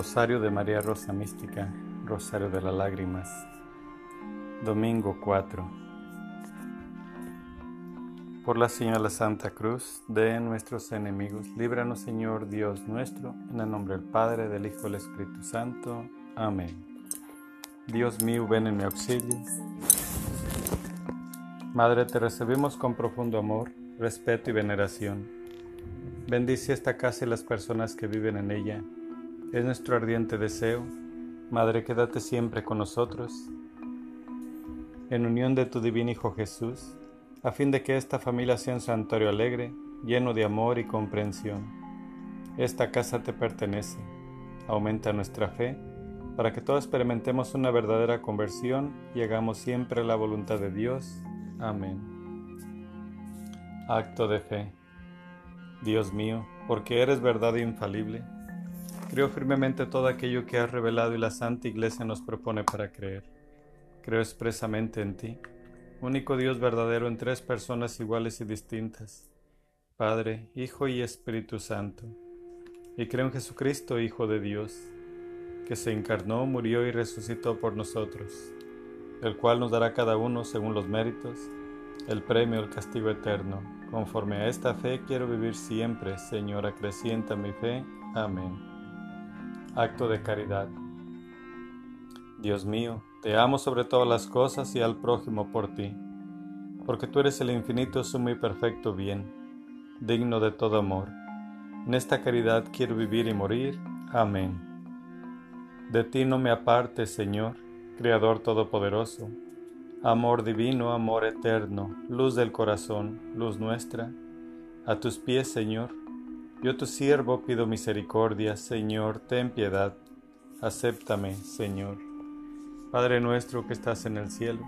Rosario de María Rosa Mística, Rosario de las Lágrimas, Domingo 4. Por la señal de Santa Cruz de nuestros enemigos, líbranos Señor Dios nuestro, en el nombre del Padre, del Hijo del Espíritu Santo. Amén. Dios mío, ven en mi auxilio. Madre, te recibimos con profundo amor, respeto y veneración. Bendice esta casa y las personas que viven en ella es nuestro ardiente deseo. Madre, quédate siempre con nosotros, en unión de tu divino Hijo Jesús, a fin de que esta familia sea un santuario alegre, lleno de amor y comprensión. Esta casa te pertenece. Aumenta nuestra fe para que todos experimentemos una verdadera conversión y hagamos siempre la voluntad de Dios. Amén. Acto de fe. Dios mío, porque eres verdad infalible, Creo firmemente todo aquello que has revelado y la Santa Iglesia nos propone para creer. Creo expresamente en ti, único Dios verdadero en tres personas iguales y distintas, Padre, Hijo y Espíritu Santo. Y creo en Jesucristo, Hijo de Dios, que se encarnó, murió y resucitó por nosotros, el cual nos dará cada uno, según los méritos, el premio, el castigo eterno. Conforme a esta fe quiero vivir siempre, Señor, acrecienta mi fe. Amén. Acto de caridad. Dios mío, te amo sobre todas las cosas y al prójimo por ti, porque tú eres el infinito sumo y perfecto bien, digno de todo amor. En esta caridad quiero vivir y morir. Amén. De ti no me apartes, Señor, Creador Todopoderoso, amor divino, amor eterno, luz del corazón, luz nuestra. A tus pies, Señor, yo tu siervo pido misericordia, Señor, ten piedad. Acéptame, Señor. Padre nuestro que estás en el cielo,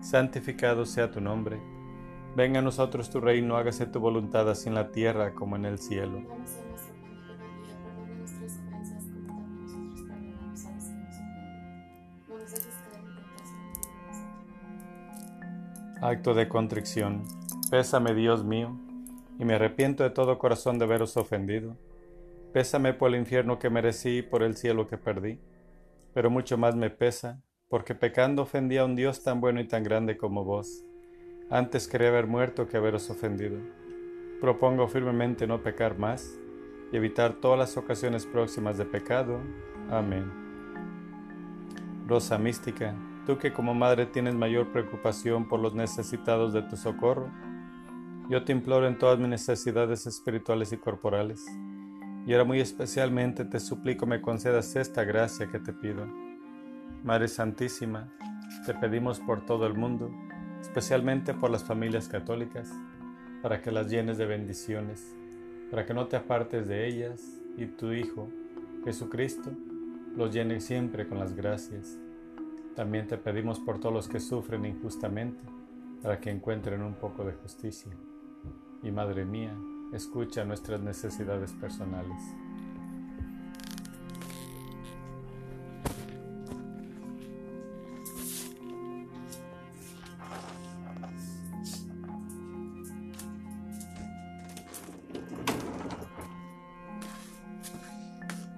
santificado sea tu nombre. Venga a nosotros tu reino, hágase tu voluntad así en la tierra como en el cielo. Acto de contrición. Pésame, Dios mío y me arrepiento de todo corazón de haberos ofendido. Pésame por el infierno que merecí y por el cielo que perdí, pero mucho más me pesa, porque pecando ofendí a un Dios tan bueno y tan grande como vos. Antes quería haber muerto que haberos ofendido. Propongo firmemente no pecar más y evitar todas las ocasiones próximas de pecado. Amén. Rosa mística, tú que como madre tienes mayor preocupación por los necesitados de tu socorro, yo te imploro en todas mis necesidades espirituales y corporales, y ahora muy especialmente te suplico me concedas esta gracia que te pido. Madre Santísima, te pedimos por todo el mundo, especialmente por las familias católicas, para que las llenes de bendiciones, para que no te apartes de ellas y tu Hijo, Jesucristo, los llene siempre con las gracias. También te pedimos por todos los que sufren injustamente, para que encuentren un poco de justicia y Madre mía, escucha nuestras necesidades personales.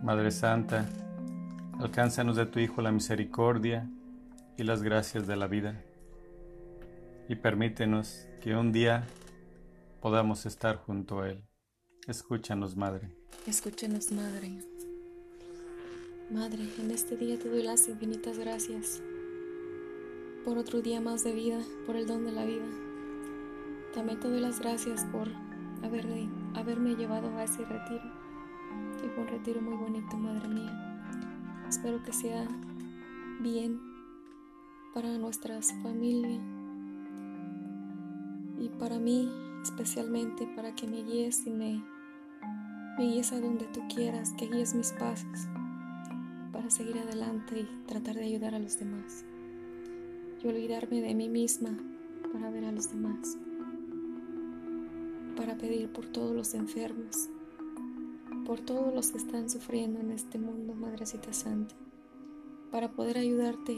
Madre Santa, alcánzanos de tu Hijo la misericordia y las gracias de la vida, y permítenos que un día podamos estar junto a Él. Escúchanos, Madre. Escúchanos, Madre. Madre, en este día te doy las infinitas gracias por otro día más de vida, por el don de la vida. También te doy las gracias por haberme, llevado a ese retiro. Y fue un retiro muy bonito, Madre mía. Espero que sea bien para nuestras familias y para mí especialmente para que me guíes y me, me guíes a donde tú quieras, que guíes mis pasos para seguir adelante y tratar de ayudar a los demás. Y olvidarme de mí misma para ver a los demás. Para pedir por todos los enfermos, por todos los que están sufriendo en este mundo, Madrecita Santa. Para poder ayudarte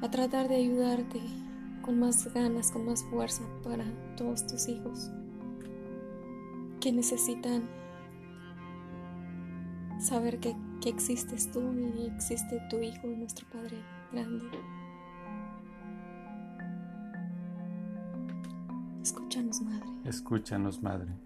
a, a tratar de ayudarte con más ganas, con más fuerza para todos tus hijos que necesitan saber que, que existes tú y existe tu Hijo, nuestro Padre grande. Escúchanos, Madre. Escúchanos, Madre.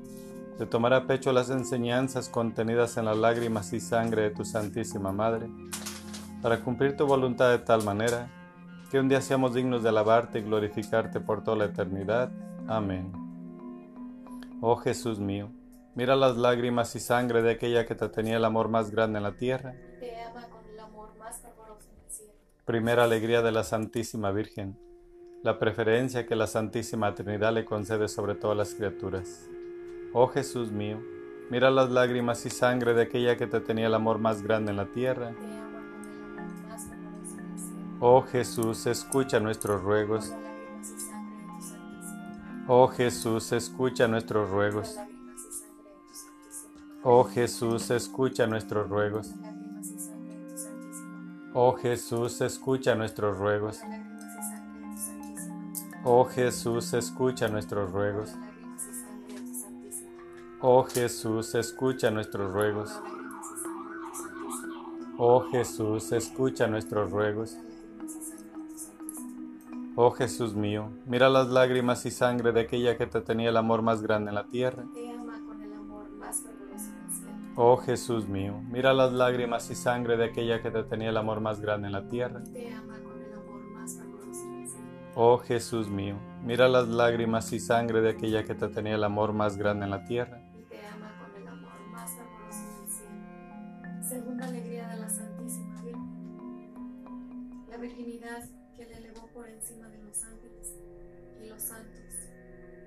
de tomar a pecho las enseñanzas contenidas en las lágrimas y sangre de tu Santísima Madre, para cumplir tu voluntad de tal manera que un día seamos dignos de alabarte y glorificarte por toda la eternidad. Amén. Oh Jesús mío, mira las lágrimas y sangre de aquella que te tenía el amor más grande en la tierra. Te ama con el amor más fervoroso en el cielo. Primera alegría de la Santísima Virgen, la preferencia que la Santísima Trinidad le concede sobre todas las criaturas. Oh Jesús mío, mira las lágrimas y sangre de aquella que te tenía el amor más grande en la tierra. Oh Jesús, escucha nuestros ruegos. Oh Jesús, escucha nuestros ruegos. Oh Jesús, escucha nuestros ruegos. Oh Jesús, escucha nuestros ruegos. Oh Jesús, escucha nuestros ruegos. Oh Jesús, escucha nuestros ruegos. Oh Jesús, escucha nuestros ruegos. Oh Jesús mío, mira las lágrimas y sangre de aquella que te tenía el amor más grande en la tierra. Oh Jesús mío, mira las lágrimas y sangre de aquella que te tenía el amor más grande en la tierra. Oh Jesús mío, mira las lágrimas y sangre de aquella que te tenía el amor más grande en la tierra. La virginidad que le elevó por encima de los ángeles y los santos.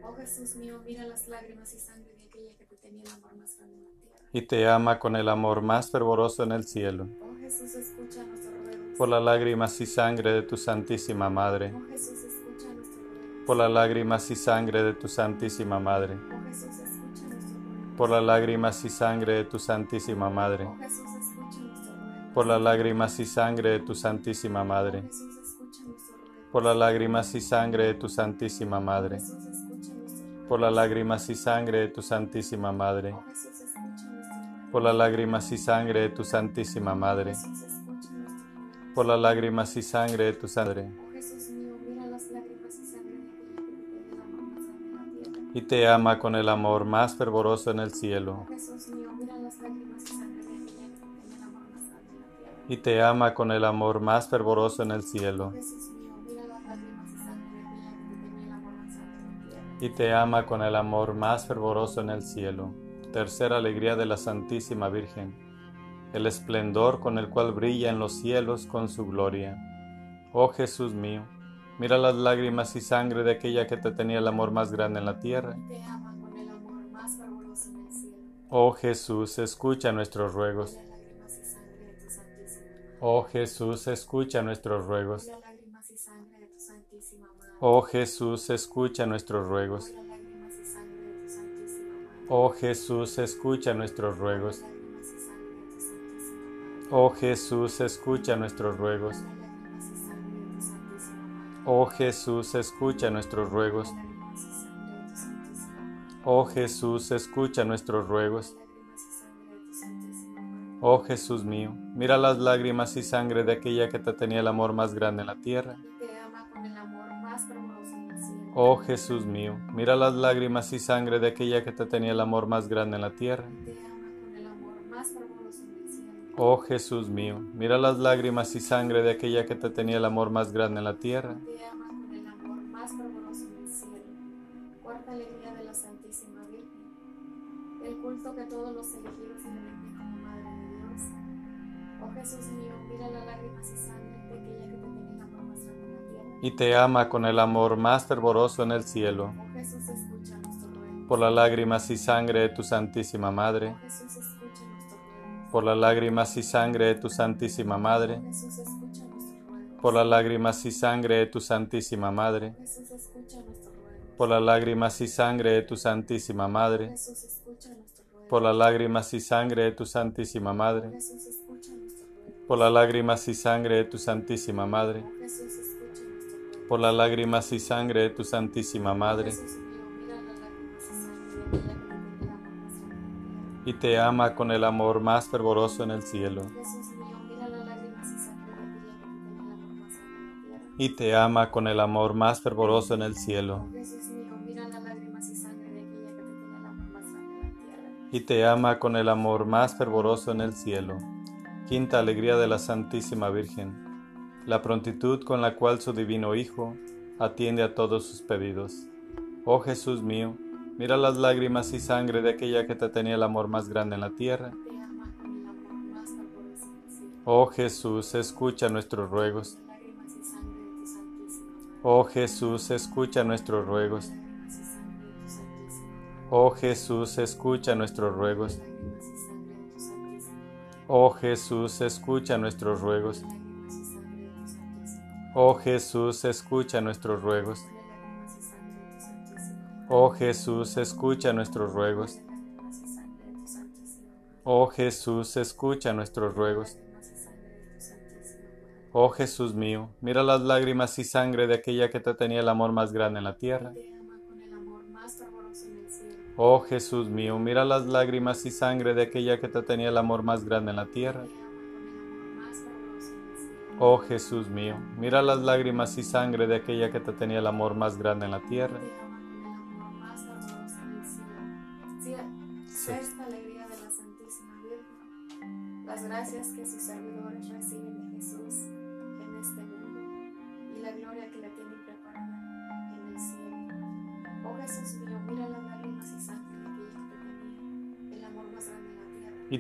Oh Jesús mío, mira las lágrimas y sangre de aquella que te tenía el amor más grande en la tierra. Y te ama con el amor más fervoroso en el cielo. Oh Jesús, escucha nuestros ruegos. Por las lágrimas y sangre de tu Santísima Madre. Oh Jesús, escucha nuestros ruegos. Por las lágrimas y sangre de tu Santísima Madre. Oh Jesús, escucha nuestros ruegos. Por las lágrimas y sangre de tu Santísima Madre. Oh Jesús. Por las lágrimas y sangre de tu Santísima Madre. Por las lágrimas y sangre de tu Santísima Madre. Por las lágrimas y sangre de tu Santísima Madre. Oh. Por las lágrimas y sangre de tu Santísima Madre. Por las lágrimas y sangre de tu sangre. Oh y te. Y ama con el amor más fervoroso en el cielo. Y te ama con el amor más fervoroso en el cielo. Lágrimas y te ama con el amor más fervoroso en el cielo. Tercera alegría de la Santísima Virgen. El esplendor con el cual brilla en los cielos con su gloria. Oh Jesús mío, mira las lágrimas y sangre de aquella que te tenía el amor más grande en la tierra. Oh Jesús, escucha nuestros ruegos. Oh Jesús, escucha nuestros ruegos. Oh Jesús, escucha nuestros ruegos. Oh Jesús, escucha nuestros ruegos. Oh Jesús, escucha nuestros ruegos. Oh Jesús, escucha nuestros ruegos. Oh Jesús, escucha nuestros ruegos. Oh Jesús mío, mira las lágrimas y sangre de aquella que te tenía el amor más grande en la tierra. Y te ama con el amor más fervoroso en el cielo. Oh Jesús mío, mira las lágrimas y sangre de aquella que te tenía el amor más grande en la tierra. Oh Jesús mío, mira las lágrimas y sangre de aquella que te tenía el amor más grande en la tierra. Te ama con el amor más fervoroso en el cielo. Cuarta alegría de la Santísima Virgen. El culto que todos los elegidos le rinden Oh Jesús mío, mira las lágrimas y sangre de aquella que te tenía en la tierra. Y te ama con el amor más fervoroso en el cielo. Oh Jesús, escucha nuestro ruego. Por las lágrimas y sangre de tu Santísima Madre. Oh Jesús, escucha nuestro ruego. Por las lágrimas y sangre de tu Santísima Madre. Oh Jesús, escucha nuestro ruego. Por las lágrimas y sangre de tu Santísima Madre. Oh Jesús, escucha nuestro ruego. Por las lágrimas y sangre de tu Santísima Oh Madre. Jesús, escucha nuestro ruego. Por las lágrimas y sangre de tu Santísima Oh Madre. Jesús. Por las lágrimas y sangre de tu Santísima Madre. Por las lágrimas y sangre de tu Santísima Madre. Y te ama con el amor más fervoroso en el cielo. Y te ama con el amor más fervoroso en el cielo. Y te ama con el amor más fervoroso en el cielo. Quinta alegría de la Santísima Virgen. La prontitud con la cual su divino Hijo atiende a todos sus pedidos. Oh Jesús mío, mira las lágrimas y sangre de aquella que te tenía el amor más grande en la tierra. Oh Jesús, escucha nuestros ruegos. Oh Jesús, escucha nuestros ruegos. Sangre de tu santísima madre. Oh Jesús, escucha nuestros ruegos. Oh Jesús, escucha nuestros ruegos. Oh Jesús, escucha nuestros ruegos. Oh Jesús, escucha nuestros ruegos. Oh Jesús, escucha nuestros ruegos. Oh Jesús mío, mira las lágrimas y sangre de aquella que te tenía el amor más grande en la tierra. Oh Jesús mío, mira las lágrimas y sangre de aquella que te tenía el amor más grande en la tierra. Oh Jesús mío, mira las lágrimas y sangre de aquella que te tenía el amor más grande en la tierra.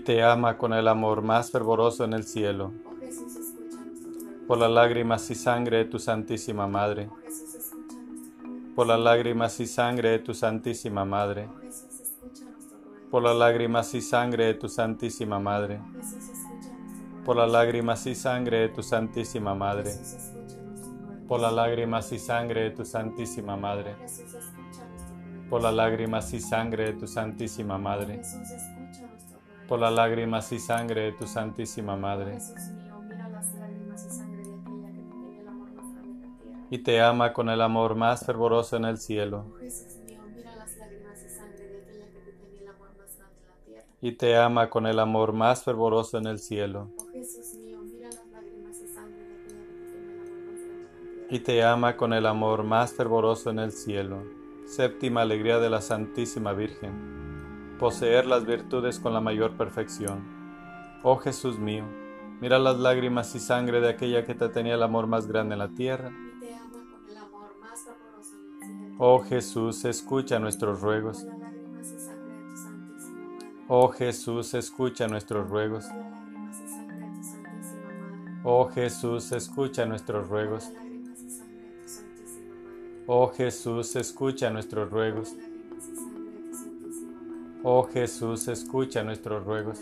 Te ama con el amor más fervoroso en el cielo. Por las lágrimas y sangre de tu Santísima Madre. Por las lágrimas y sangre de tu Santísima Madre. Por las lágrimas y sangre de tu Santísima Madre. Por las lágrimas y sangre de tu Santísima Madre. Por las lágrimas y sangre de tu Santísima Madre. Por las lágrimas y sangre de tu Santísima Madre. Ruego. Por las lágrimas y sangre de tu Santísima Madre. Jesús mío, mira las lágrimas y sangre de aquella que te tenía el amor más grande en la tierra. Y te ama con el amor más fervoroso en el cielo. Jesús mío, mira las lágrimas y sangre de aquella que te tenía el amor más grande en la tierra. Y te ama con el amor más fervoroso en el cielo. Jesús mío, mira las lágrimas y sangre de aquella que te tenía el amor más grande en la tierra. Y te ama con el amor más fervoroso en el cielo. Séptima alegría de la Santísima Virgen. Poseer las virtudes con la mayor perfección. Oh Jesús mío, mira las lágrimas y sangre de aquella que te tenía el amor más grande en la tierra. Oh Jesús, escucha nuestros ruegos. Oh Jesús, escucha nuestros ruegos. Oh Jesús, escucha nuestros ruegos. Oh Jesús, escucha nuestros ruegos. Oh Jesús, escucha nuestros ruegos.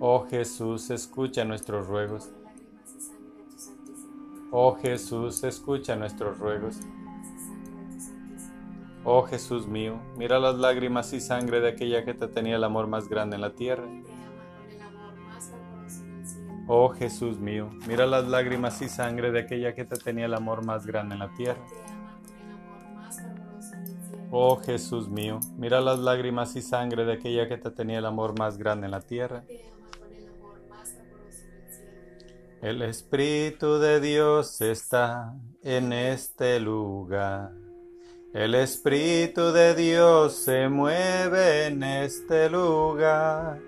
Oh Jesús, escucha nuestros ruegos. Oh Jesús, escucha nuestros ruegos. Oh Jesús mío, mira las lágrimas y sangre de aquella que te tenía el amor más grande en la tierra. Oh Jesús mío, mira las lágrimas y sangre de aquella que te tenía el amor más grande en la tierra. Oh Jesús mío, mira las lágrimas y sangre de aquella que te tenía el amor más grande en la tierra. El Espíritu de Dios está en este lugar. El Espíritu de Dios se mueve en este lugar.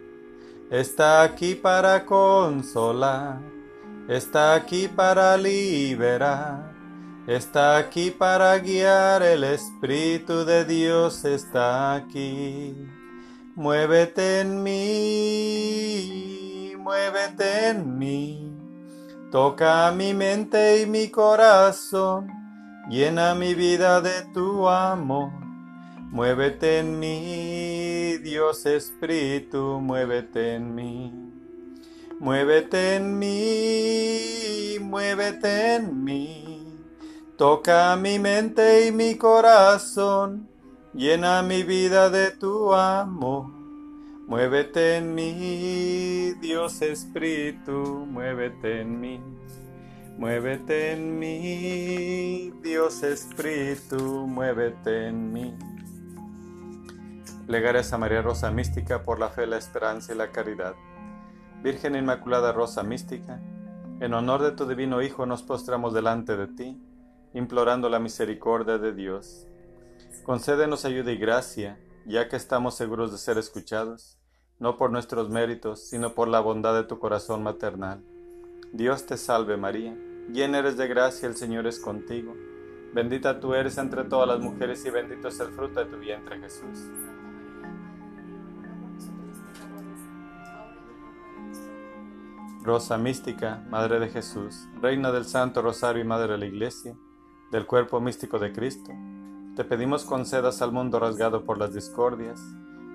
Está aquí para consolar. Está aquí para liberar. Está aquí para guiar. El Espíritu de Dios está aquí. Muévete en mí. Muévete en mí Toca mi mente y mi corazón, llena mi vida de tu amor. Muévete en mí, Dios Espíritu, muévete en mí. Muévete en mí, muévete en mí. Toca mi mente y mi corazón, llena mi vida de tu amor. Muévete en mí, Dios Espíritu, muévete en mí. Muévete en mí, Dios Espíritu, muévete en mí. Legares a María Rosa Mística por la fe, la esperanza y la caridad. Virgen Inmaculada Rosa Mística, en honor de tu divino Hijo nos postramos delante de ti, implorando la misericordia de Dios. Concédenos ayuda y gracia, ya que estamos seguros de ser escuchados no por nuestros méritos, sino por la bondad de tu corazón maternal. Dios te salve María, llena eres de gracia, el Señor es contigo. Bendita tú eres entre todas las mujeres y bendito es el fruto de tu vientre Jesús. Rosa mística, Madre de Jesús, Reina del Santo Rosario y Madre de la Iglesia, del cuerpo místico de Cristo, te pedimos concedas al mundo rasgado por las discordias,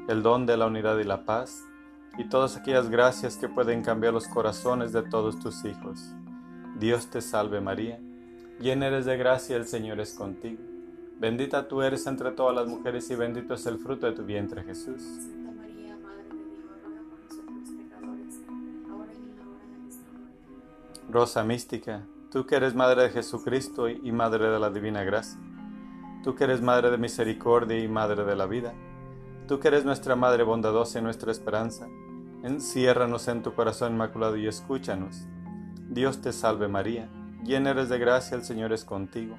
el don de la unidad y la paz, y todas aquellas gracias que pueden cambiar los corazones de todos tus hijos. Dios te salve María, llena eres de gracia, el Señor es contigo. Bendita tú eres entre todas las mujeres y bendito es el fruto de tu vientre Jesús. Santa María, Madre de Dios, ruega por nosotros pecadores, ahora y en la hora de nuestra muerte. Rosa mística, tú que eres Madre de Jesucristo y Madre de la Divina Gracia, tú que eres Madre de Misericordia y Madre de la Vida, Tú que eres nuestra Madre bondadosa y nuestra esperanza, enciérranos en tu corazón inmaculado y escúchanos. Dios te salve María, llena eres de gracia, el Señor es contigo.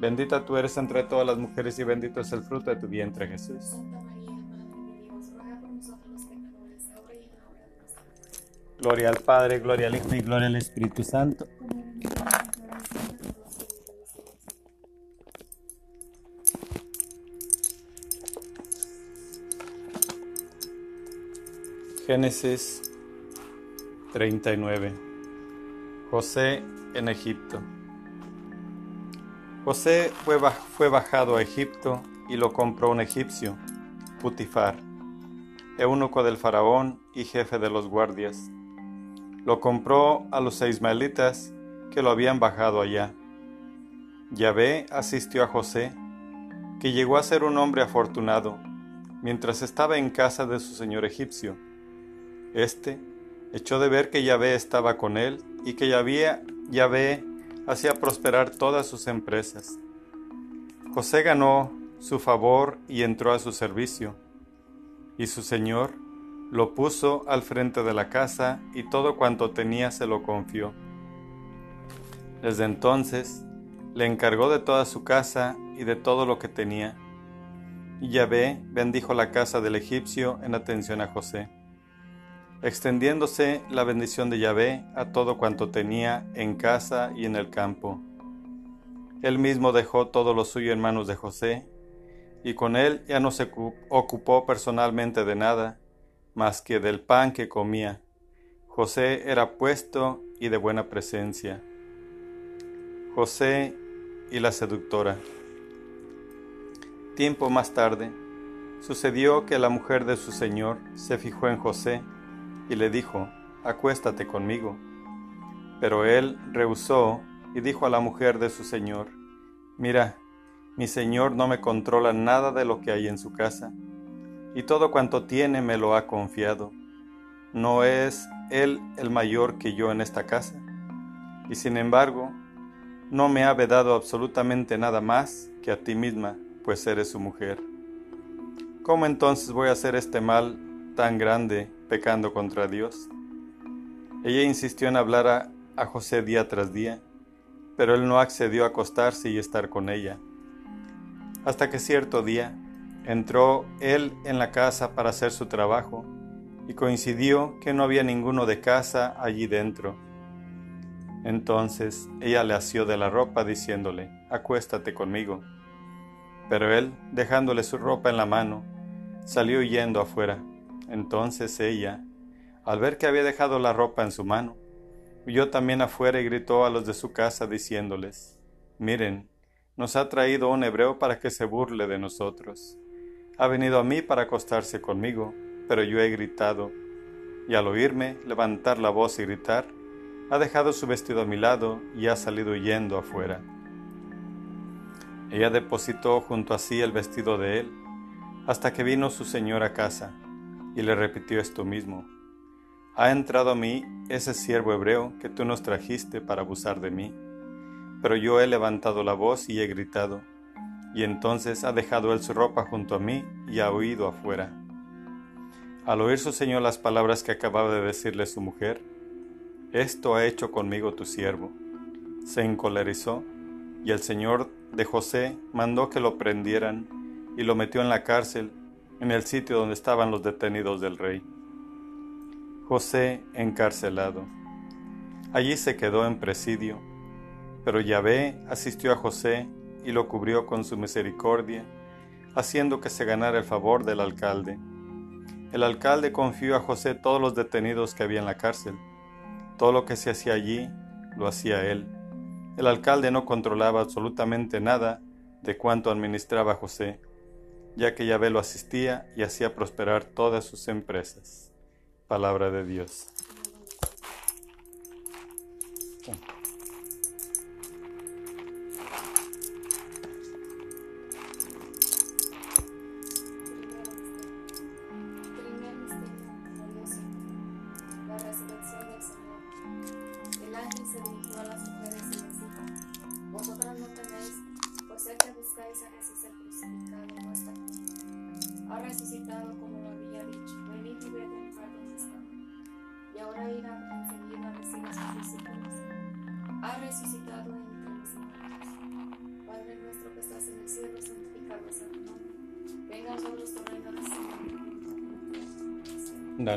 Bendita tú eres entre todas las mujeres y bendito es el fruto de tu vientre Jesús. Santa María, Madre Dios, por nosotros los. Gloria al Padre, gloria al Hijo y gloria al Espíritu Santo Génesis 39 José en Egipto José fue, bajado a Egipto y lo compró un egipcio, Putifar, eunuco del faraón y jefe de los guardias. Lo compró a los ismaelitas que lo habían bajado allá. Yahvé asistió a José, que llegó a ser un hombre afortunado, mientras estaba en casa de su señor egipcio este echó de ver que Yahvé estaba con él y que Yahvé, hacía prosperar todas sus empresas. José ganó su favor y entró a su servicio, y su señor lo puso al frente de la casa y todo cuanto tenía se lo confió. Desde entonces le encargó de toda su casa y de todo lo que tenía. Y Yahvé bendijo la casa del egipcio en atención a José extendiéndose la bendición de Yahvé a todo cuanto tenía en casa y en el campo. Él mismo dejó todo lo suyo en manos de José, y con él ya no se ocupó personalmente de nada, más que del pan que comía. José era puesto y de buena presencia. José y la seductora. Tiempo más tarde, sucedió que la mujer de su señor se fijó en José, y le dijo, acuéstate conmigo. Pero él rehusó y dijo a la mujer de su señor, mira, mi señor no me controla nada de lo que hay en su casa, y todo cuanto tiene me lo ha confiado. ¿No es él el mayor que yo en esta casa? Y sin embargo, no me ha vedado absolutamente nada más que a ti misma, pues eres su mujer. ¿Cómo entonces voy a hacer este mal tan grande pecando contra Dios. Ella insistió en hablar a José día tras día, pero él no accedió a acostarse y estar con ella. Hasta que cierto día entró él en la casa para hacer su trabajo, y coincidió que no había ninguno de casa allí dentro. Entonces ella le asió de la ropa diciéndole, acuéstate conmigo. Pero él, dejándole su ropa en la mano, salió yendo afuera. Entonces ella, al ver que había dejado la ropa en su mano, huyó también afuera y gritó a los de su casa diciéndoles, Miren, nos ha traído un hebreo para que se burle de nosotros. Ha venido a mí para acostarse conmigo, pero yo he gritado, y al oírme levantar la voz y gritar, ha dejado su vestido a mi lado y ha salido huyendo afuera. Ella depositó junto a sí el vestido de él, hasta que vino su señor a casa, y le repitió esto mismo. Ha entrado a mí ese siervo hebreo que tú nos trajiste para abusar de mí. Pero yo he levantado la voz y he gritado, y entonces ha dejado él su ropa junto a mí y ha huido afuera. Al oír su señor las palabras que acababa de decirle su mujer, esto ha hecho conmigo tu siervo. Se encolerizó, y el señor de José mandó que lo prendieran y lo metió en la cárcel, en el sitio donde estaban los detenidos del rey. José encarcelado. Allí se quedó en presidio, pero Yahvé asistió a José y lo cubrió con su misericordia, haciendo que se ganara el favor del alcalde. El alcalde confió a José todos los detenidos que había en la cárcel. Todo lo que se hacía allí, lo hacía él. El alcalde no controlaba absolutamente nada de cuanto administraba José, ya que Yahvé lo asistía y hacía prosperar todas sus empresas. Palabra de Dios.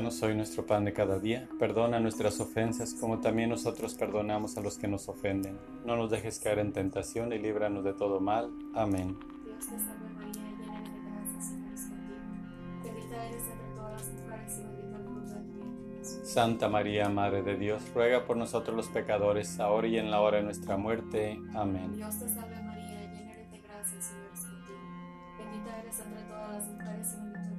Danos hoy nuestro pan de cada día. Perdona nuestras ofensas como también nosotros perdonamos a los que nos ofenden. No nos dejes caer en tentación y líbranos de todo mal. Amén. Dios te salve María, llena de gracia, Señor es contigo. Bendita eres entre todas las mujeres y bendito el fruto de tu vientre. Santa María, Madre de Dios, ruega por nosotros los pecadores, ahora y en la hora de nuestra muerte. Amén. Dios te salve María, llena de gracia, Señor es contigo. Bendita eres entre todas las mujeres y bendito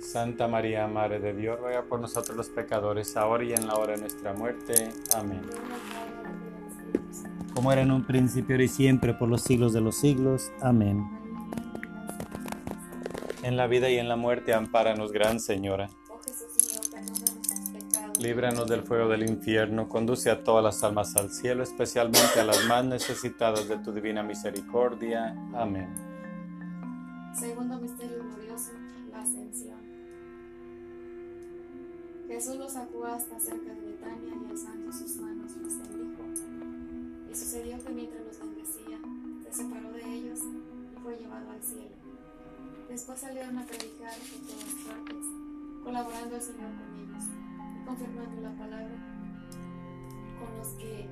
Santa María, Madre de Dios, ruega por nosotros los pecadores, ahora y en la hora de nuestra muerte. Amén. como era en un principio, ahora y siempre, por los siglos de los siglos. Amén. En la vida y en la muerte, ampáranos, Gran Señora. Líbranos del fuego del infierno, conduce a todas las almas al cielo, especialmente a las más necesitadas de tu divina misericordia. Amén. Jesús los sacó hasta cerca de Betania y alzando sus manos los bendijo. Y sucedió que mientras los bendecía, se separó de ellos y fue llevado al cielo. Después salieron a predicar en todas partes, colaborando el Señor con ellos confirmando la palabra con los que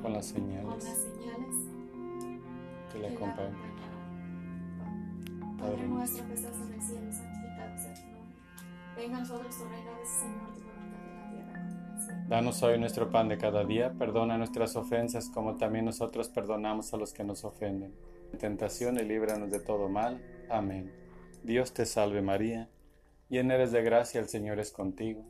con las señales, con las señales que le acompañan. Padre nuestro que estás en el cielo, Venga a nosotros tu reino, Señor, tu voluntad en la tierra como en el cielo. Danos hoy nuestro pan de cada día, perdona nuestras ofensas como también nosotros perdonamos a los que nos ofenden. En tentación y líbranos de todo mal. Amén. Dios te salve María, llena eres de gracia, el Señor es contigo.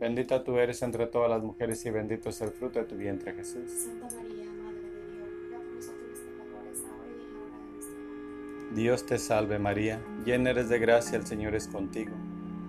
Bendita tú eres entre todas las mujeres y bendito es el fruto de tu vientre, Jesús. Santa María, Madre de Dios, ruega por nosotros pecadores, ahora y en la hora de nuestra muerte. Dios te salve María, llena eres de gracia, el Señor es contigo.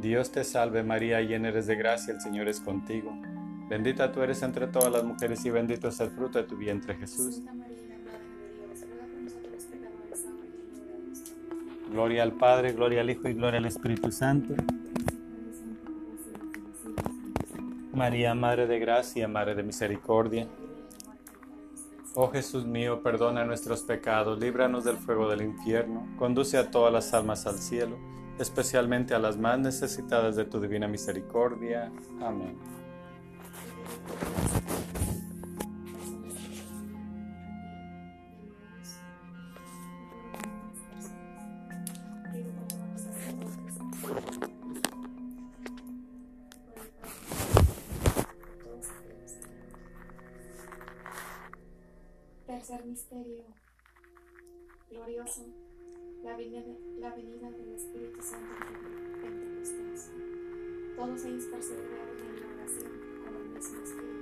Dios te salve María, llena eres de gracia, el Señor es contigo. Bendita tú eres entre todas las mujeres y bendito es el fruto de tu vientre Jesús. Gloria al Padre, gloria al Hijo y gloria al Espíritu Santo. María, Madre de Gracia, Madre de Misericordia. Oh Jesús mío, perdona nuestros pecados, líbranos del fuego del infierno, conduce a todas las almas al cielo, especialmente a las más necesitadas de tu divina misericordia. Amén. Ellos perseveraron en la oración con el mismo Espíritu,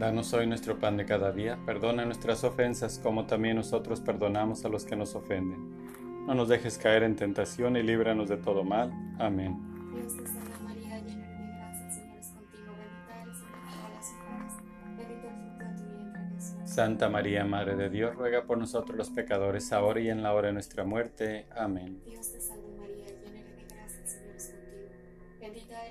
Danos hoy nuestro pan de cada día, perdona nuestras ofensas como también nosotros perdonamos a los que nos ofenden. No nos dejes caer en tentación y líbranos de todo mal. Amén. Dios te salve María, llena de gracia, el Señor es contigo, bendita eres entre todas las mujeres, bendito el fruto de tu vientre Jesús. Santa María, Madre de Dios, ruega por nosotros los pecadores, ahora y en la hora de nuestra muerte. Amén. Dios te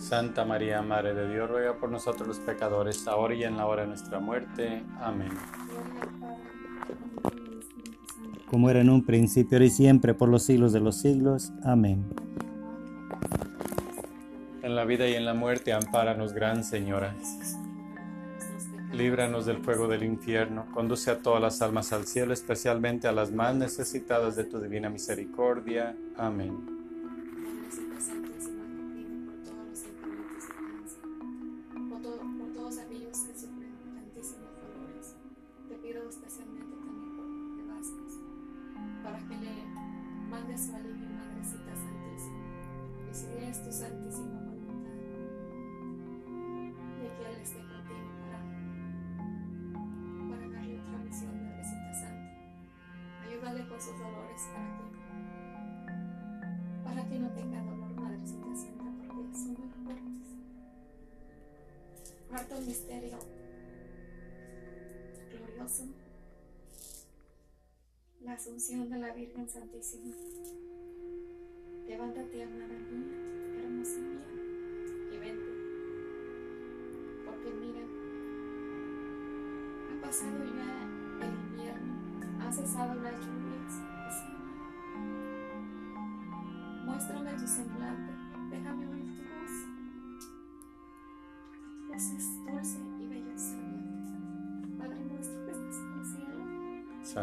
Santa María, Madre de Dios, ruega por nosotros los pecadores, ahora y en la hora de nuestra muerte. Amén. Como era en un principio, ahora y siempre, por los siglos de los siglos. Amén. En la vida y en la muerte, ampáranos, Gran Señora. Líbranos del fuego del infierno, conduce a todas las almas al cielo, especialmente a las más necesitadas de tu divina misericordia. Amén. De la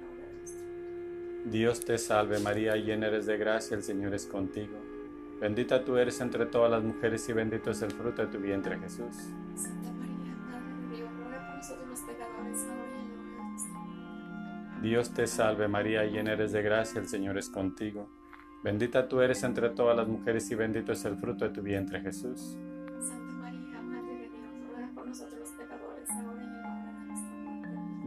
de nuestra muerte. Dios te salve María, llena eres de gracia, el Señor es contigo. Bendita tú eres entre todas las mujeres y bendito es el fruto de tu vientre Jesús. Santa María, Madre de Dios, ruega por nosotros los pecadores, ahora y en la hora de nuestra muerte. Dios te salve María, llena eres de gracia, el Señor es contigo. Bendita tú eres entre todas las mujeres y bendito es el fruto de tu vientre Jesús.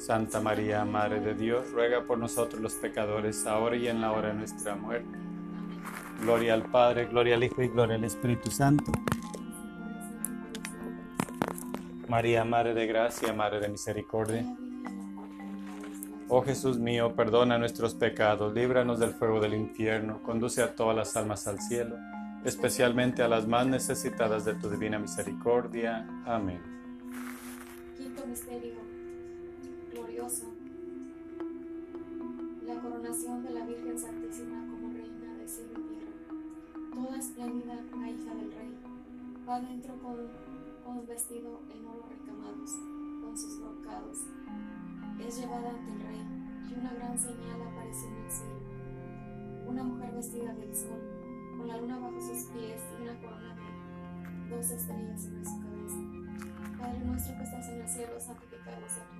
Santa María, Madre de Dios, ruega por nosotros los pecadores, ahora y en la hora de nuestra muerte. Gloria al Padre, gloria al Hijo y gloria al Espíritu Santo. María, Madre de Gracia, Madre de Misericordia. Oh Jesús mío, perdona nuestros pecados, líbranos del fuego del infierno, conduce a todas las almas al cielo, especialmente a las más necesitadas de tu divina misericordia. Amén. La coronación de la Virgen Santísima como Reina de cielo y tierra. Toda espléndida, la hija del Rey. Va adentro con, con vestido en oro recamados, con sus brocados. Es llevada ante el Rey, y una gran señal aparece en el cielo. Una mujer vestida del sol, con la luna bajo sus pies y una corona de dos estrellas sobre su cabeza. Padre nuestro que estás en el cielo, santificado sea tu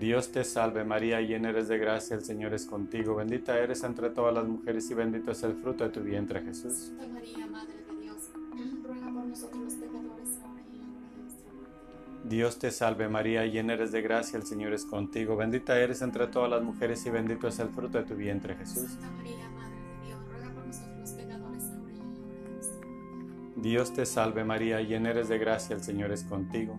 Dios te salve María, llena eres de gracia, el Señor es contigo. Bendita eres entre todas las mujeres y bendito es el fruto de tu vientre Jesús. Santa María, Madre de Dios, ruega por nosotros los pecadores, ahora y en la hora de nuestra muerte. Dios te salve María, llena eres de gracia, el Señor es contigo. Bendita eres entre todas las mujeres y bendito es el fruto de tu vientre Jesús. Santa María, Madre de Dios, ruega por nosotros los pecadores, ahora y en la hora de nuestra muerte. Dios te salve María, llena eres de gracia, el Señor es contigo.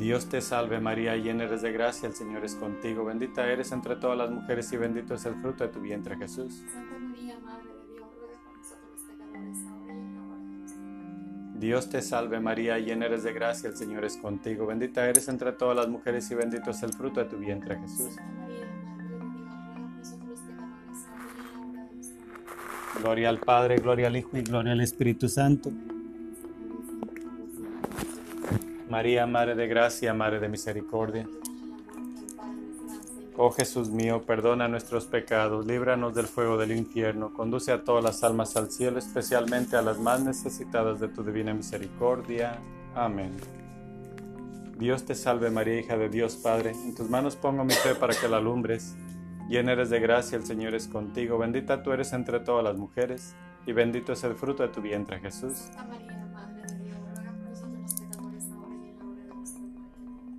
Dios te salve María, llena eres de gracia, el Señor es contigo. Bendita eres entre todas las mujeres y bendito es el fruto de tu vientre Jesús. Santa María, Madre de Dios, ruega por nosotros los pecadores, ahora y en la hora de nuestra muerte. Dios te salve María, llena eres de gracia, el Señor es contigo. Bendita eres entre todas las mujeres y bendito es el fruto de tu vientre Jesús. Santa María, Madre de Dios, ruega por nosotros los pecadores, ahora y en la hora de nuestra muerte. Gloria al Padre, gloria al Hijo y gloria al Espíritu Santo. María, Madre de Gracia, Madre de Misericordia. Oh Jesús mío, perdona nuestros pecados, líbranos del fuego del infierno, conduce a todas las almas al cielo, especialmente a las más necesitadas de tu divina misericordia. Amén. Dios te salve María, hija de Dios Padre, en tus manos pongo mi fe para que la alumbres. Llena eres de gracia, el Señor es contigo, bendita tú eres entre todas las mujeres, y bendito es el fruto de tu vientre Jesús. Santa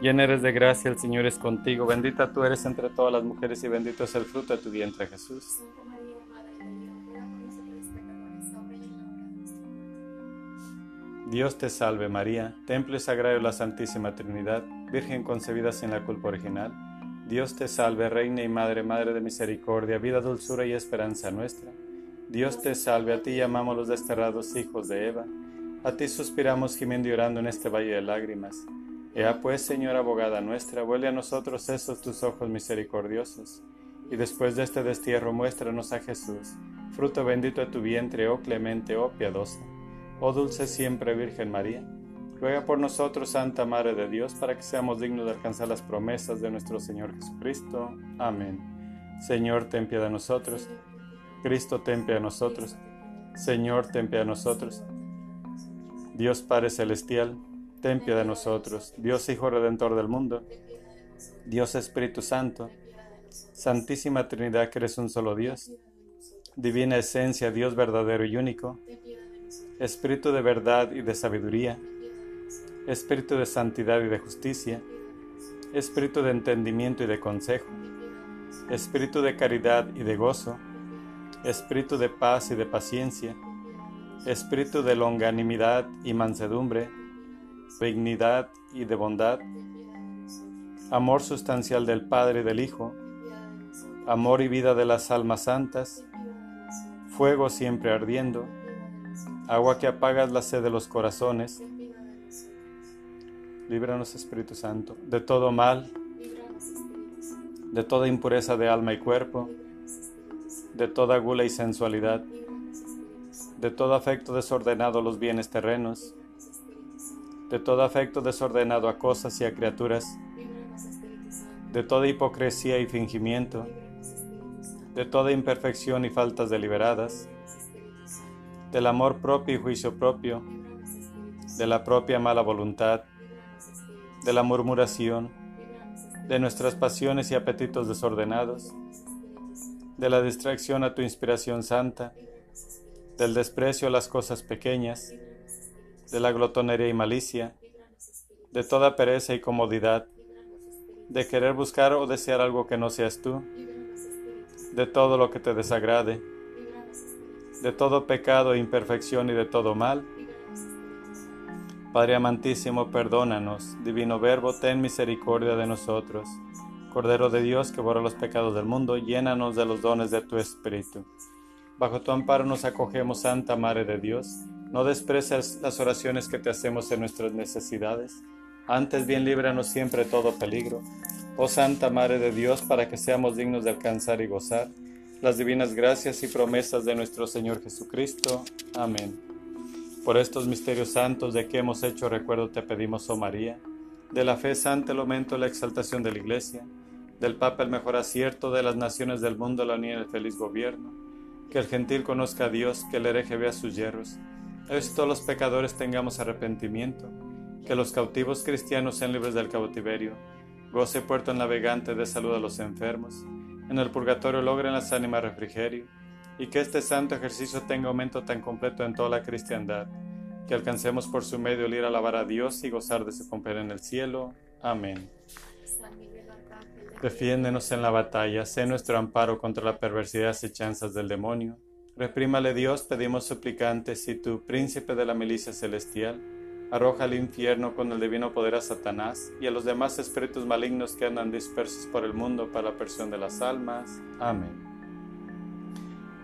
Llena eres de gracia, el Señor es contigo, bendita tú eres entre todas las mujeres y bendito es el fruto de tu vientre Jesús. Dios te salve María, templo y sagrario de la Santísima Trinidad, Virgen concebida sin la culpa original. Dios te salve, Reina y Madre, Madre de Misericordia, vida, dulzura y esperanza nuestra. Dios te salve, a ti llamamos los desterrados hijos de Eva. A ti suspiramos gimiendo y orando en este valle de lágrimas. Ea pues, Señora abogada nuestra, vuelve a nosotros esos tus ojos misericordiosos, y después de este destierro muéstranos a Jesús, fruto bendito de tu vientre, oh clemente, oh piadosa, oh dulce siempre Virgen María. Ruega por nosotros, Santa Madre de Dios, para que seamos dignos de alcanzar las promesas de nuestro Señor Jesucristo. Amén. Señor, ten piedad de nosotros. Cristo, ten piedad de nosotros. Señor, ten piedad de nosotros. Dios Padre Celestial, ten piedad de nosotros. Dios Hijo Redentor del mundo, Dios Espíritu Santo, Santísima Trinidad que eres un solo Dios, Divina Esencia, Dios verdadero y único, Espíritu de verdad y de sabiduría, Espíritu de santidad y de justicia, Espíritu de entendimiento y de consejo, Espíritu de caridad y de gozo, Espíritu de paz y de paciencia, espíritu de longanimidad y mansedumbre, dignidad y de bondad, amor sustancial del Padre y del Hijo, amor y vida de las almas santas, fuego siempre ardiendo, agua que apagas la sed de los corazones, líbranos Espíritu Santo de todo mal, de toda impureza de alma y cuerpo, de toda gula y sensualidad de todo afecto desordenado a los bienes terrenos, de todo afecto desordenado a cosas y a criaturas, de toda hipocresía y fingimiento, de toda imperfección y faltas deliberadas, del amor propio y juicio propio, de la propia mala voluntad, de la murmuración, de nuestras pasiones y apetitos desordenados, de la distracción a tu inspiración santa, del desprecio a las cosas pequeñas, de la glotonería y malicia, de toda pereza y comodidad, de querer buscar o desear algo que no seas tú, de todo lo que te desagrade, de todo pecado e imperfección y de todo mal. Padre amantísimo, perdónanos. Divino Verbo, ten misericordia de nosotros. Cordero de Dios que borra los pecados del mundo, llénanos de los dones de tu Espíritu. Bajo tu amparo nos acogemos, Santa Madre de Dios. No desprecias las oraciones que te hacemos en nuestras necesidades. Antes bien líbranos siempre todo peligro. Oh Santa Madre de Dios, para que seamos dignos de alcanzar y gozar las divinas gracias y promesas de nuestro Señor Jesucristo. Amén. Por estos misterios santos de que hemos hecho recuerdo te pedimos, oh María, de la fe santa el aumento, la exaltación de la Iglesia, del Papa el mejor acierto, de las naciones del mundo la unidad y el feliz gobierno que el gentil conozca a Dios, que el hereje vea sus hierros. Es todos los pecadores tengamos arrepentimiento, que los cautivos cristianos sean libres del cautiverio, goce puerto navegante de salud a los enfermos, en el purgatorio logren las ánimas refrigerio, y que este santo ejercicio tenga aumento tan completo en toda la cristiandad, que alcancemos por su medio el ir a alabar a Dios y gozar de su compañía en el cielo. Amén. Defiéndenos en la batalla, sé nuestro amparo contra la perversidad y acechanzas del demonio. Reprímale Dios, pedimos suplicantes, y tú, príncipe de la milicia celestial, arroja al infierno con el divino poder a Satanás y a los demás espíritus malignos que andan dispersos por el mundo para la persión de las almas. Amén.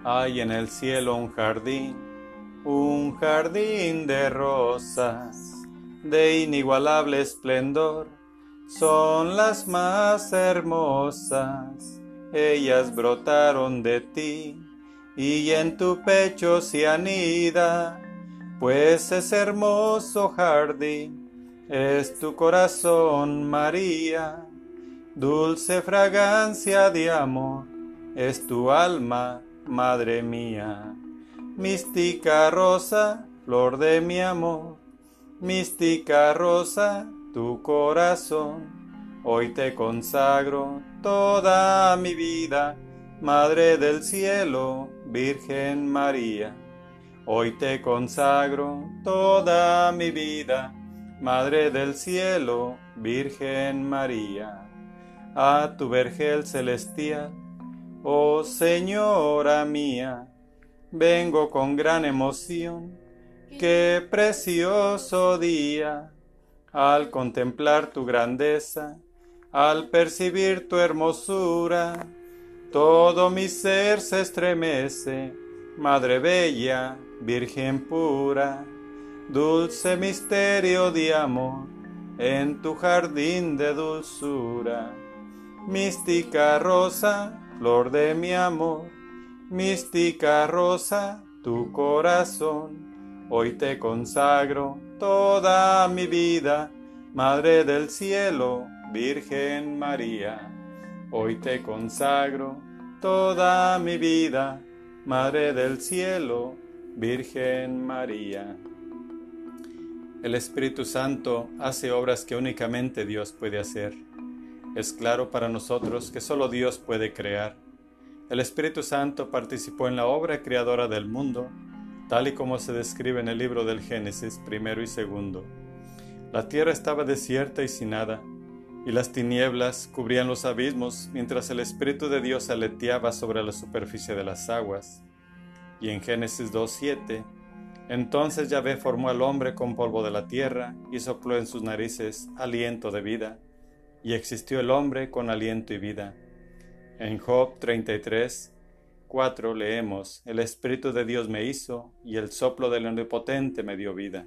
Hay en el cielo un jardín, un jardín de rosas, de inigualable esplendor son las más hermosas, ellas brotaron de ti, y en tu pecho se anida, pues es hermoso jardín, es tu corazón, María, dulce fragancia de amor, es tu alma, Madre mía, mística rosa, flor de mi amor, mística rosa, tu corazón. Hoy te consagro toda mi vida, Madre del Cielo, Virgen María. Hoy te consagro toda mi vida, Madre del cielo, Virgen María, a tu vergel celestial, oh Señora mía, vengo con gran emoción, qué precioso día, al contemplar tu grandeza, al percibir tu hermosura, todo mi ser se estremece, Madre Bella, Virgen pura, dulce misterio de amor, en tu jardín de dulzura. Mística rosa, flor de mi amor, mística rosa, tu corazón, hoy te consagro toda mi vida, Madre del cielo, Virgen María. Hoy te consagro toda mi vida, Madre del cielo, Virgen María. El Espíritu Santo hace obras que únicamente Dios puede hacer. Es claro para nosotros que solo Dios puede crear. El Espíritu Santo participó en la obra creadora del mundo, tal y como se describe en el libro del Génesis primero y segundo. La tierra estaba desierta y sin nada, y las tinieblas cubrían los abismos mientras el Espíritu de Dios aleteaba sobre la superficie de las aguas. Y en Génesis 2.7 entonces Yahvé formó al hombre con polvo de la tierra y sopló en sus narices aliento de vida, y existió el hombre con aliento y vida. En Job 33, 4 leemos, El Espíritu de Dios me hizo, y el soplo del Omnipotente me dio vida.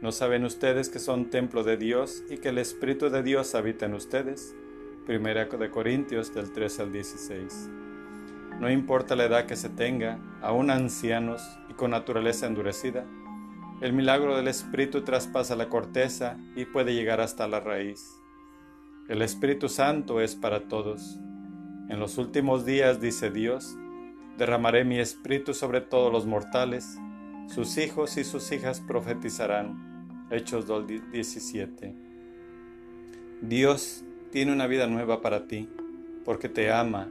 ¿No saben ustedes que son templo de Dios y que el Espíritu de Dios habita en ustedes? Primera de Corintios del 3 al 16. No importa la edad que se tenga, aún ancianos y con naturaleza endurecida, el milagro del Espíritu traspasa la corteza y puede llegar hasta la raíz. El Espíritu Santo es para todos. En los últimos días, dice Dios, derramaré mi Espíritu sobre todos los mortales, sus hijos y sus hijas profetizarán. Hechos 17. Dios tiene una vida nueva para ti, porque te ama,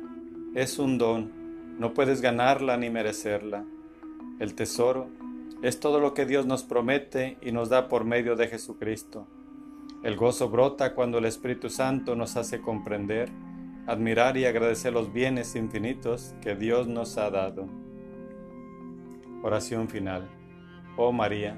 es un don no puedes ganarla ni merecerla. El tesoro es todo lo que Dios nos promete y nos da por medio de Jesucristo. El gozo brota cuando el Espíritu Santo nos hace comprender, admirar y agradecer los bienes infinitos que Dios nos ha dado. Oración final. Oh María,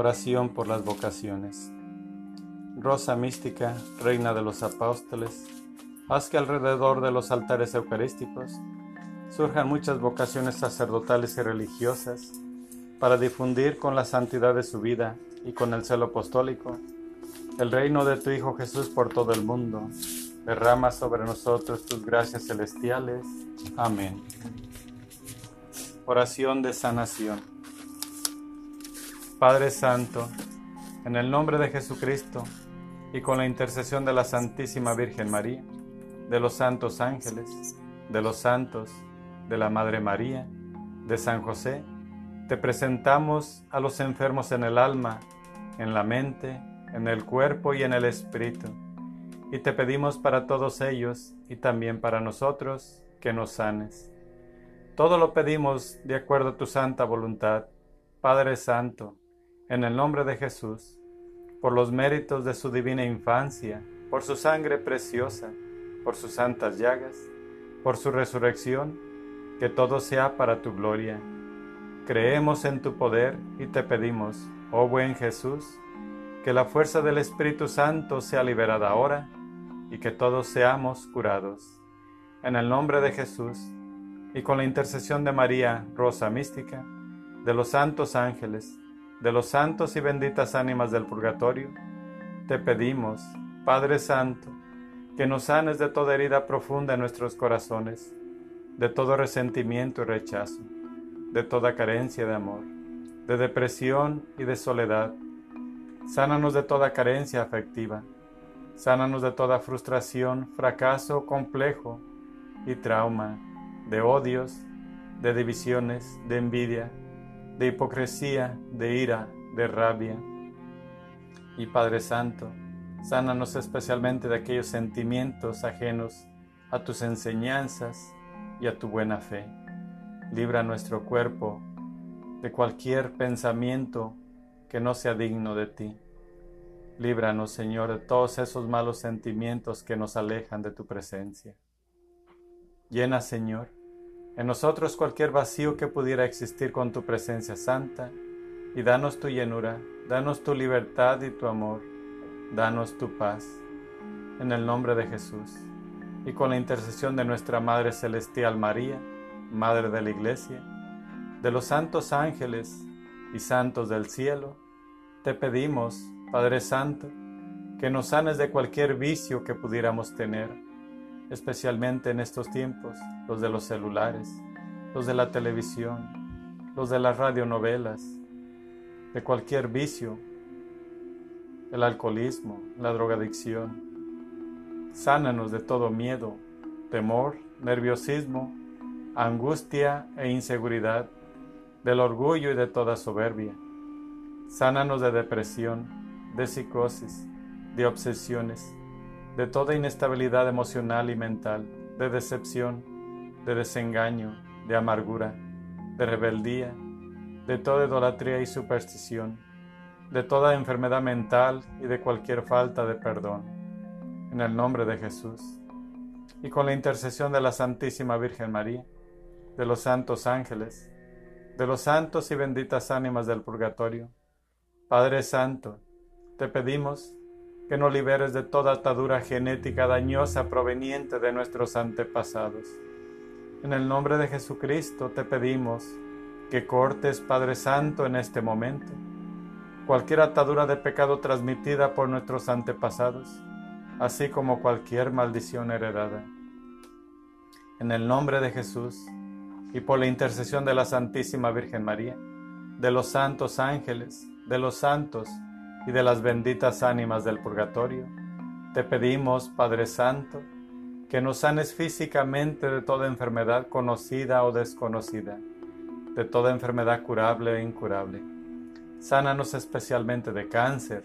Oración por las vocaciones. Rosa mística, reina de los apóstoles, haz que alrededor de los altares eucarísticos surjan muchas vocaciones sacerdotales y religiosas para difundir con la santidad de su vida y con el celo apostólico el reino de tu Hijo Jesús por todo el mundo. Derrama sobre nosotros tus gracias celestiales. Amén. Oración de sanación. Padre Santo, en el nombre de Jesucristo y con la intercesión de la Santísima Virgen María, de los santos ángeles, de los santos, de la Madre María, de San José, te presentamos a los enfermos en el alma, en la mente, en el cuerpo y en el espíritu, y te pedimos para todos ellos y también para nosotros que nos sanes. Todo lo pedimos de acuerdo a tu santa voluntad, Padre Santo, en el nombre de Jesús, por los méritos de su divina infancia, por su sangre preciosa, por sus santas llagas, por su resurrección, que todo sea para tu gloria. Creemos en tu poder y te pedimos, oh buen Jesús, que la fuerza del Espíritu Santo sea liberada ahora y que todos seamos curados. En el nombre de Jesús y con la intercesión de María, Rosa Mística, de los santos ángeles, de los santos y benditas ánimas del purgatorio, te pedimos, Padre Santo, que nos sanes de toda herida profunda en nuestros corazones, de todo resentimiento y rechazo, de toda carencia de amor, de depresión y de soledad. Sánanos de toda carencia afectiva, sánanos de toda frustración, fracaso, complejo y trauma, de odios, de divisiones, de envidia, de hipocresía, de ira, de rabia. Y Padre Santo, sánanos especialmente de aquellos sentimientos ajenos a tus enseñanzas y a tu buena fe. Libra nuestro cuerpo de cualquier pensamiento que no sea digno de ti. Líbranos, Señor, de todos esos malos sentimientos que nos alejan de tu presencia. Llena, Señor, en nosotros cualquier vacío que pudiera existir con tu presencia santa, y danos tu llenura, danos tu libertad y tu amor, danos tu paz. En el nombre de Jesús, y con la intercesión de nuestra Madre Celestial María, Madre de la Iglesia, de los santos ángeles y santos del cielo, te pedimos, Padre Santo, que nos sanes de cualquier vicio que pudiéramos tener especialmente en estos tiempos, los de los celulares, los de la televisión, los de las radionovelas, de cualquier vicio, el alcoholismo, la drogadicción. Sánanos de todo miedo, temor, nerviosismo, angustia e inseguridad, del orgullo y de toda soberbia. Sánanos de depresión, de psicosis, de obsesiones, de toda inestabilidad emocional y mental, de decepción, de desengaño, de amargura, de rebeldía, de toda idolatría y superstición, de toda enfermedad mental y de cualquier falta de perdón. En el nombre de Jesús. Y con la intercesión de la Santísima Virgen María, de los santos ángeles, de los santos y benditas ánimas del purgatorio, Padre Santo, te pedimos que nos liberes de toda atadura genética dañosa proveniente de nuestros antepasados. En el nombre de Jesucristo te pedimos que cortes, Padre Santo, en este momento cualquier atadura de pecado transmitida por nuestros antepasados, así como cualquier maldición heredada. En el nombre de Jesús y por la intercesión de la Santísima Virgen María, de los santos ángeles, de los santos, y de las benditas ánimas del purgatorio, te pedimos, Padre Santo, que nos sanes físicamente de toda enfermedad conocida o desconocida, de toda enfermedad curable e incurable. Sánanos especialmente de cáncer,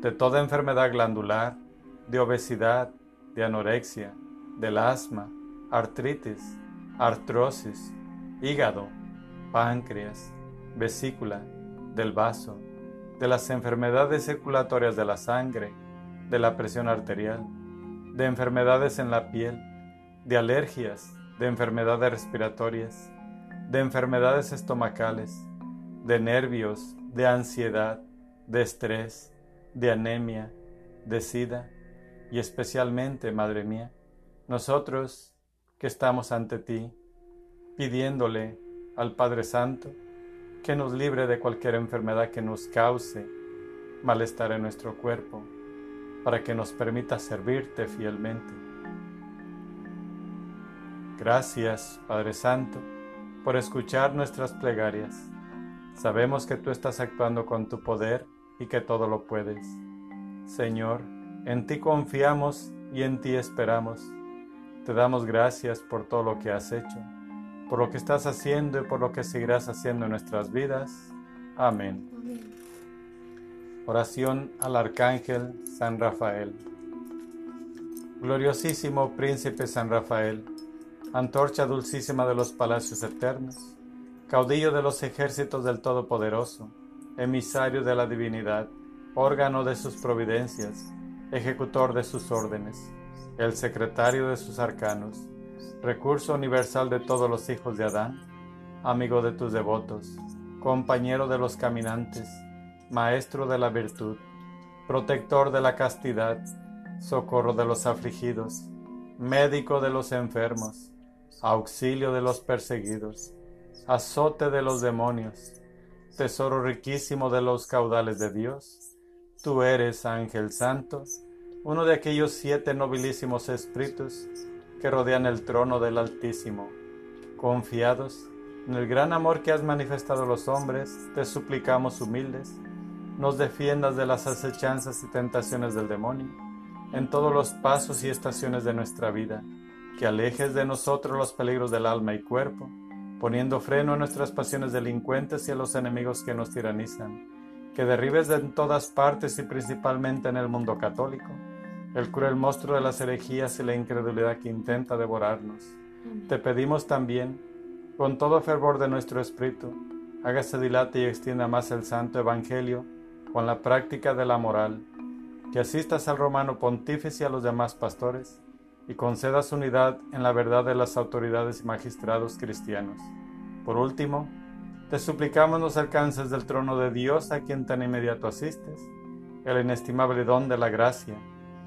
de toda enfermedad glandular, de obesidad, de anorexia, del asma, artritis, artrosis, hígado, páncreas, vesícula, del vaso, de las enfermedades circulatorias de la sangre, de la presión arterial, de enfermedades en la piel, de alergias, de enfermedades respiratorias, de enfermedades estomacales, de nervios, de ansiedad, de estrés, de anemia, de sida. Y especialmente, Madre mía, nosotros que estamos ante ti, pidiéndole al Padre Santo que nos libre de cualquier enfermedad que nos cause malestar en nuestro cuerpo, para que nos permita servirte fielmente. Gracias, Padre Santo, por escuchar nuestras plegarias. Sabemos que tú estás actuando con tu poder y que todo lo puedes. Señor, en ti confiamos y en ti esperamos. Te damos gracias por todo lo que has hecho por lo que estás haciendo y por lo que seguirás haciendo en nuestras vidas. Amén. Oración al Arcángel San Rafael. Gloriosísimo Príncipe San Rafael, antorcha dulcísima de los palacios eternos, caudillo de los ejércitos del Todopoderoso, emisario de la divinidad, órgano de sus providencias, ejecutor de sus órdenes, el secretario de sus arcanos, recurso universal de todos los hijos de Adán, amigo de tus devotos, compañero de los caminantes, maestro de la virtud, protector de la castidad, socorro de los afligidos, médico de los enfermos, auxilio de los perseguidos, azote de los demonios, tesoro riquísimo de los caudales de Dios. Tú eres, Ángel Santo, uno de aquellos siete nobilísimos espíritus que rodean el trono del Altísimo. Confiados en el gran amor que has manifestado a los hombres, te suplicamos humildes, nos defiendas de las acechanzas y tentaciones del demonio en todos los pasos y estaciones de nuestra vida, que alejes de nosotros los peligros del alma y cuerpo, poniendo freno a nuestras pasiones delincuentes y a los enemigos que nos tiranizan, que derribes en todas partes y principalmente en el mundo católico el cruel monstruo de las herejías y la incredulidad que intenta devorarnos. Te pedimos también, con todo fervor de nuestro espíritu, hágase dilate y extienda más el santo evangelio con la práctica de la moral, que asistas al romano pontífice y a los demás pastores, y concedas unidad en la verdad de las autoridades y magistrados cristianos. Por último, te suplicamos nos alcances del trono de Dios a quien tan inmediato asistes, el inestimable don de la gracia,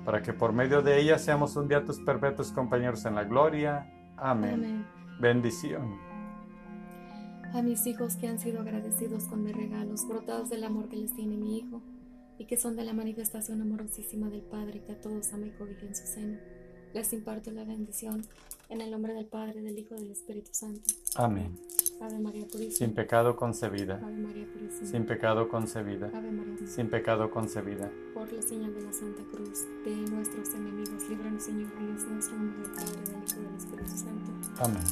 para que por medio de ella seamos un día tus perpetuos compañeros en la gloria. Amén. Bendición. A mis hijos que han sido agradecidos con mis regalos, brotados del amor que les tiene mi Hijo, y que son de la manifestación amorosísima del Padre que a todos ama y cobija en su seno, les imparto la bendición en el nombre del Padre, del Hijo y del Espíritu Santo. Amén. Ave María Purísima. Sin pecado concebida. Ave María Purísima. Sin pecado concebida. Ave María Sin pecado concebida. Por la señal de la Santa Cruz, de nuestros enemigos, líbranos Señor, en nuestro nombre Padre, del Hijo y del Espíritu Santo. Amén.